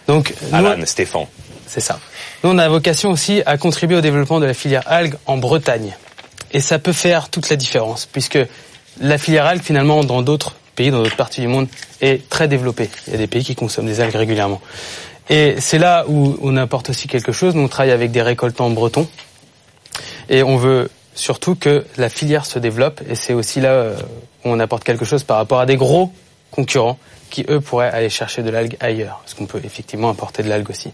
Donc, nous- Alan, Stéphane. C'est ça. Nous, on a vocation aussi à contribuer au développement de la filière algues en Bretagne. Et ça peut faire toute la différence, puisque la filière algues, finalement, dans d'autres pays, dans d'autres parties du monde, est très développée. Il y a des pays qui consomment des algues régulièrement. Et c'est là où on apporte aussi quelque chose. Nous, on travaille avec des récoltants bretons. Et on veut surtout que la filière se développe. Et c'est aussi là euh, où on apporte quelque chose par rapport à des gros concurrents qui, eux, pourraient aller chercher de l'algue ailleurs. Parce qu'on peut effectivement importer de l'algue aussi.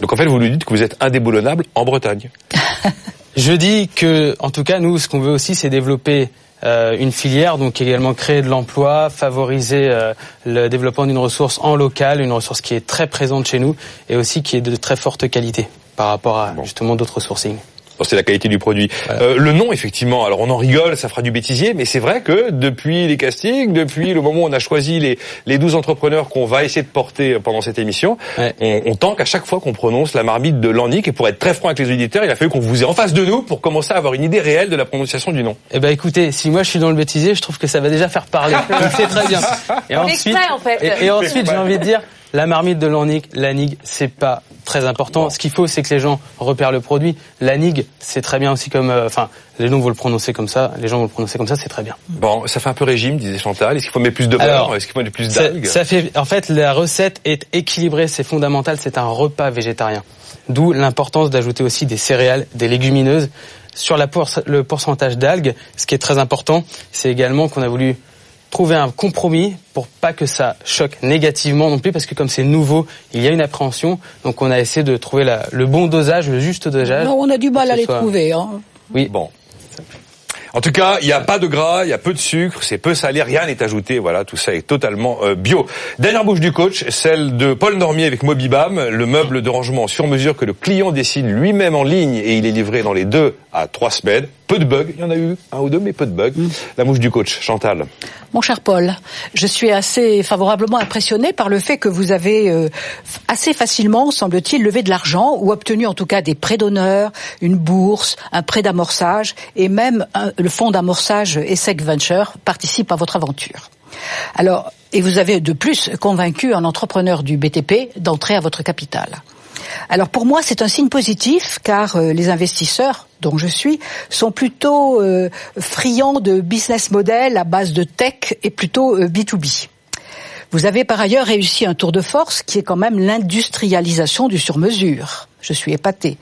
Donc en fait, vous nous dites que vous êtes indéboulonnable en Bretagne. Je dis que, en tout cas, nous, ce qu'on veut aussi, c'est développer euh, une filière, donc également créer de l'emploi, favoriser euh, le développement d'une ressource en local, une ressource qui est très présente chez nous et aussi qui est de très forte qualité par rapport à justement d'autres sourcing. Bon, c'est la qualité du produit. Voilà. Euh, le nom, effectivement, alors on en rigole, ça fera du bêtisier, mais c'est vrai que depuis les castings, depuis le moment où on a choisi les, les 12 entrepreneurs qu'on va essayer de porter pendant cette émission, Ouais. on, on tente à chaque fois qu'on prononce la marmite de Landic. Et pour être très franc avec les auditeurs, il a fallu qu'on vous ait en face de nous pour commencer à avoir une idée réelle de la prononciation du nom. Eh ben écoutez, si moi je suis dans le bêtisier, je trouve que ça va déjà faire parler. Donc c'est très bien. Et On exprès, en fait. Et, et ensuite, j'ai envie de dire, la marmite de l'anigue, l'anig, c'est pas très important. Ce qu'il faut, c'est que les gens repèrent le produit. L'anig, c'est très bien aussi comme, euh, enfin, les gens vont le prononcer comme ça, les gens vont le prononcer comme ça, c'est très bien. Bon, ça fait un peu régime, disait Chantal. Est-ce qu'il faut mettre plus de beurre Est-ce qu'il faut mettre plus Ça, d'algues? ça fait, en fait, la recette est équilibrée, c'est fondamental, c'est un repas végétarien. D'où l'importance d'ajouter aussi des céréales, des légumineuses. Sur la pour- le pourcentage d'algues, ce qui est très important, c'est également qu'on a voulu trouver un compromis pour pas que ça choque négativement non plus, parce que comme c'est nouveau, il y a une appréhension. Donc on a essayé de trouver la- le bon dosage, le juste dosage. Non, on a du mal à les soit- trouver. Hein. Oui, Bon. En tout cas, il n'y a pas de gras, il y a peu de sucre, c'est peu salé, rien n'est ajouté. Voilà, tout ça est totalement euh, bio. Dernière bouche du coach, celle de Paul Normier avec Mobibam, le meuble de rangement sur mesure que le client décide lui-même en ligne et il est livré dans les deux à trois semaines. Peu de bugs, il y en a eu un ou deux, mais peu de bugs. La mouche du coach, Chantal. Mon cher Paul, je suis assez favorablement impressionné par le fait que vous avez euh, assez facilement, semble-t-il, levé de l'argent ou obtenu en tout cas des prêts d'honneur, une bourse, un prêt d'amorçage et même un- le fonds d'amorçage ESSEC Venture participe à votre aventure. Alors, et vous avez de plus convaincu un entrepreneur du BTP d'entrer à votre capital. Alors pour moi, c'est un signe positif car euh, les investisseurs, dont je suis, sont plutôt euh, friands de business model à base de tech et plutôt euh, B2B. Vous avez par ailleurs réussi un tour de force qui est quand même l'industrialisation du sur-mesure. Je suis épaté.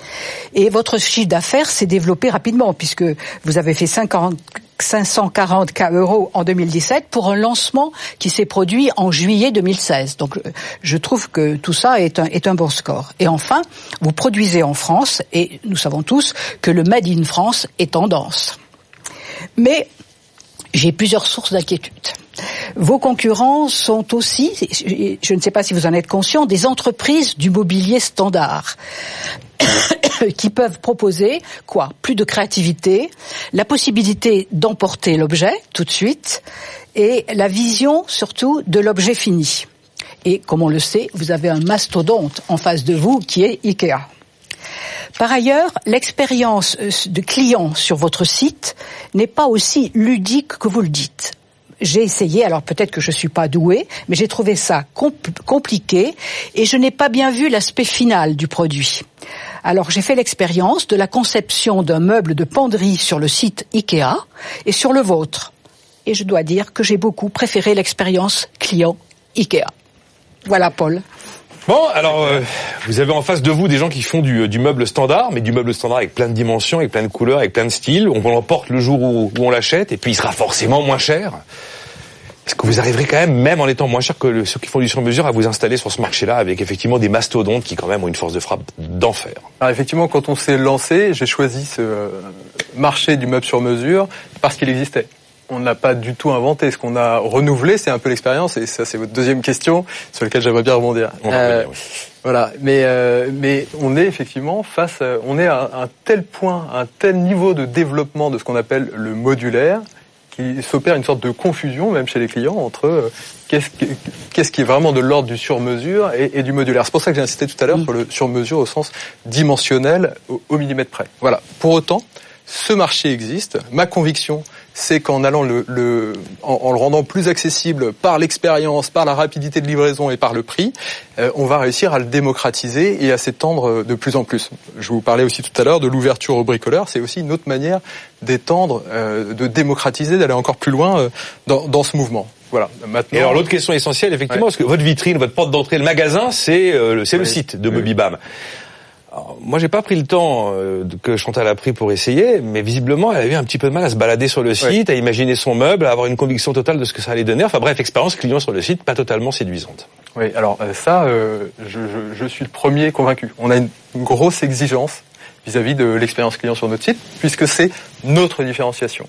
Et votre chiffre d'affaires s'est développé rapidement puisque vous avez fait 50, 540 K euros en 2017 pour un lancement qui s'est produit en juillet 2016. Donc euh, je trouve que tout ça est un, est un bon score. Et enfin, vous produisez en France et nous savons tous que le Made in France est tendance. Mais j'ai plusieurs sources d'inquiétude. Vos concurrents sont aussi, je ne sais pas si vous en êtes conscient, des entreprises du mobilier standard qui peuvent proposer quoi Plus de créativité, la possibilité d'emporter l'objet tout de suite et la vision surtout de l'objet fini. Et comme on le sait, vous avez un mastodonte en face de vous qui est Ikea. Par ailleurs, l'expérience euh, de client sur votre site n'est pas aussi ludique que vous le dites. J'ai essayé, alors peut-être que je suis pas douée, mais j'ai trouvé ça compliqué et je n'ai pas bien vu l'aspect final du produit. Alors j'ai fait l'expérience de la conception d'un meuble de penderie sur le site Ikea et sur le vôtre. Et je dois dire que j'ai beaucoup préféré l'expérience client Ikea. Voilà Paul. Bon, alors euh, vous avez en face de vous des gens qui font du, du, meuble standard, mais du meuble standard avec plein de dimensions, avec plein de couleurs, avec plein de styles. On l'emporte le jour où, où on l'achète, et puis il sera forcément moins cher. Est-ce que vous arriverez quand même, même en étant moins cher que ceux qui font du sur-mesure, à vous installer sur ce marché-là avec effectivement des mastodontes qui quand même ont une force de frappe d'enfer? Alors effectivement, quand on s'est lancé, j'ai choisi ce euh, marché du meuble sur-mesure parce qu'il existait on n'a pas du tout inventé. Ce qu'on a renouvelé, c'est un peu l'expérience, et ça, c'est votre deuxième question sur laquelle j'aimerais bien rebondir. Euh, voilà, mais euh, mais on est effectivement face, on est à un tel point, un tel niveau de développement de ce qu'on appelle le modulaire, qui s'opère une sorte de confusion même chez les clients entre euh, qu'est-ce qui, qu'est-ce qui est vraiment de l'ordre du sur-mesure et, du modulaire. C'est pour ça que j'ai insisté tout à l'heure mm. sur le sur-mesure au sens dimensionnel au, au millimètre près. Voilà. Pour autant, ce marché existe. Ma conviction, c'est qu'en allant le, le en, le rendant plus accessible par l'expérience, par la rapidité de livraison et par le prix, euh, on va réussir à le démocratiser et à s'étendre de plus en plus. Je vous parlais aussi tout à l'heure de l'ouverture aux bricoleurs. C'est aussi une autre manière d'étendre, euh, de démocratiser, d'aller encore plus loin euh, dans, dans, ce mouvement. Voilà. Maintenant. Et alors l'autre question essentielle, effectivement, parce que votre vitrine, votre porte d'entrée, le magasin, c'est c'est le site de Mobibam. Alors, moi, j'ai pas pris le temps euh, que Chantal a pris pour essayer, mais visiblement, elle avait un petit peu de mal à se balader sur le site, à imaginer son meuble, à avoir une conviction totale de ce que ça allait donner. Enfin bref, expérience client sur le site, pas totalement séduisante. Oui, alors euh, ça, euh, je, je, je, suis le premier convaincu. On a une, grosse exigence vis-à-vis -vis de l'expérience client sur notre site, puisque c'est notre différenciation.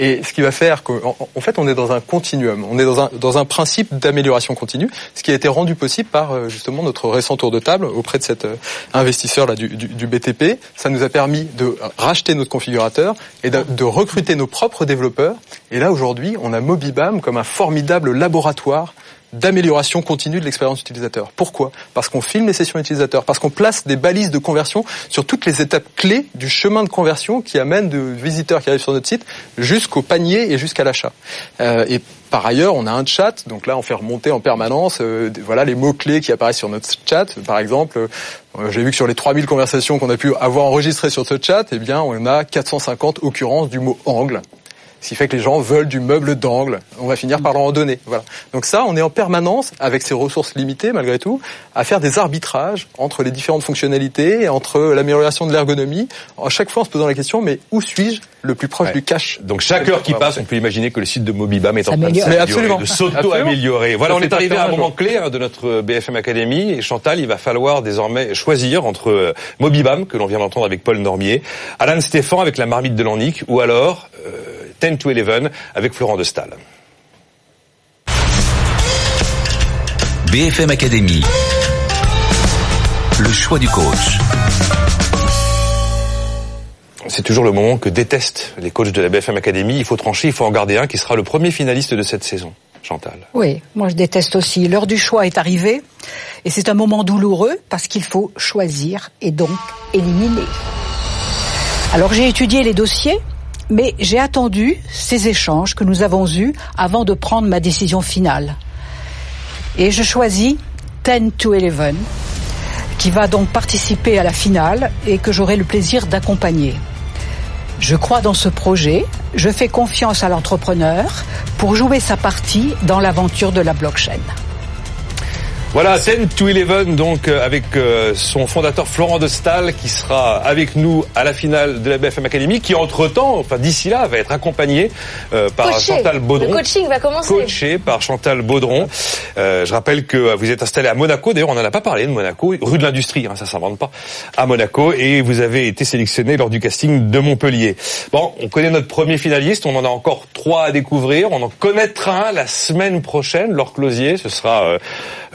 Et ce qui va faire qu'en en fait, on est dans un continuum, on est dans un, dans un principe d'amélioration continue, ce qui a été rendu possible par euh, justement notre récent tour de table auprès de cet euh, investisseur là du, du, du, BTP. Ça nous a permis de racheter notre configurateur et de, de recruter nos propres développeurs. Et là, aujourd'hui, on a Mobibam comme un formidable laboratoire d'amélioration continue de l'expérience utilisateur. Pourquoi? Parce qu'on filme les sessions utilisateurs, parce qu'on place des balises de conversion sur toutes les étapes clés du chemin de conversion qui amène de visiteurs qui arrivent sur notre site jusqu'au panier et jusqu'à l'achat. Euh, et par ailleurs, on a un chat, donc là on fait remonter en permanence euh, voilà les mots-clés qui apparaissent sur notre chat. Par exemple, euh, j'ai vu que sur les 3000 conversations qu'on a pu avoir enregistrées sur ce chat, eh bien on a 450 occurrences du mot angle ce qui fait que les gens veulent du meuble d'angle. On va finir par leur en donner. Voilà. Donc ça, on est en permanence, avec ces ressources limitées malgré tout, à faire des arbitrages entre les différentes fonctionnalités, entre l'amélioration de l'ergonomie. À chaque fois, en se posant la question, mais où suis-je le plus proche du cache Donc chaque heure qui passe, on peut imaginer que le site de Mobibam est en train de, de s'auto-améliorer. Voilà, on est arrivé à un moment clé hein, de notre BFM Academy. Et Chantal, il va falloir désormais choisir entre euh, Mobibam, que l'on vient d'entendre avec Paul Normier, Alan Stéphane avec la marmite de l'Annick, ou alors... Euh, 10 to 11 avec Florent de Stahl. BFM Academy. Le choix du coach. C'est toujours le moment que détestent les coachs de la BFM Academy. Il faut trancher, il faut en garder un qui sera le premier finaliste de cette saison. Chantal. Oui, moi je déteste aussi. L'heure du choix est arrivée et c'est un moment douloureux parce qu'il faut choisir et donc éliminer. Alors j'ai étudié les dossiers mais j'ai attendu ces échanges que nous avons eus avant de prendre ma décision finale. Et je choisis 10 to 11, qui va donc participer à la finale et que j'aurai le plaisir d'accompagner. Je crois dans ce projet, je fais confiance à l'entrepreneur pour jouer sa partie dans l'aventure de la blockchain. Voilà, 10 to 11, donc euh, avec euh, son fondateur Florent de Stahl qui sera avec nous à la finale de la BFM Academy, qui entre-temps, enfin d'ici là, va être accompagné euh, par Coaché. Chantal Baudron. Le coaching va commencer. Coaché par Chantal Baudron. Euh, je rappelle que vous êtes installé à Monaco, d'ailleurs on n'en a pas parlé de Monaco, rue de l'Industrie, hein, ça s'invente pas, à Monaco, et vous avez été sélectionné lors du casting de Montpellier. Bon, on connaît notre premier finaliste, on en a encore trois à découvrir, on en connaîtra un la semaine prochaine, Laure Closier, ce sera... euh,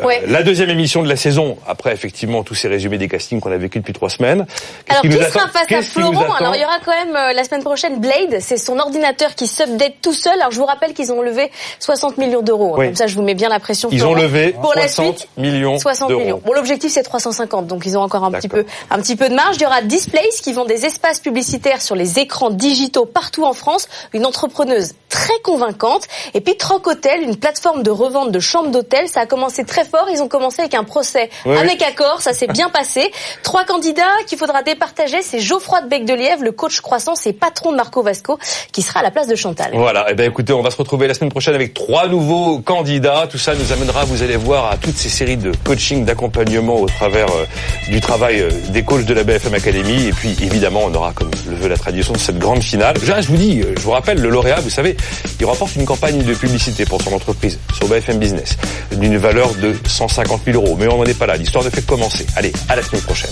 Ouais. La deuxième émission de la saison, après effectivement tous ces résumés des castings qu'on a vécu depuis trois semaines. Alors qui, nous sera face à qui Florent Alors il y aura quand même euh, la semaine prochaine Blade, c'est son ordinateur qui s'update tout seul. Alors je vous rappelle qu'ils ont levé 60 millions d'euros. hein. Oui. Comme ça je vous mets bien la pression. Ils ont levé pour la 60 suite. millions 60 d'euros. millions. Bon, l'objectif c'est 350, donc ils ont encore un petit peu, un petit peu de marge. Il y aura Displays qui vend des espaces publicitaires sur les écrans digitaux partout en France. Une entrepreneuse très convaincante. Et puis Troc Hotel, une plateforme de revente de chambres d'hôtel. Ça a commencé très fort. Ils ont commencé avec un procès Oui. avec accord. Ça s'est bien passé. Trois candidats qu'il faudra départager, c'est Geoffroy de Bec de Lièvre, le coach croissance et patron de Marco Vasco, qui sera à la place de Chantal. Voilà, et ben écoutez, on va se retrouver la semaine prochaine avec trois nouveaux candidats. Tout ça nous amènera, vous allez voir, à toutes ces séries de coaching, d'accompagnement au travers euh, du travail euh, des coachs de la BFM Academy. Et puis évidemment, on aura, comme le veut la tradition, cette grande finale. Je, je vous dis, euh, je vous rappelle, le lauréat, vous savez, il remporte une campagne de publicité pour son entreprise sur BFM Business d'une valeur de 150 000 euros. Mais on n'en est pas là. L'histoire ne fait que commencer. Allez, à la semaine prochaine.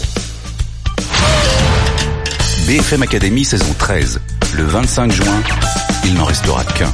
BFM Academy saison 13. Le 25 juin, il n'en restera qu'un.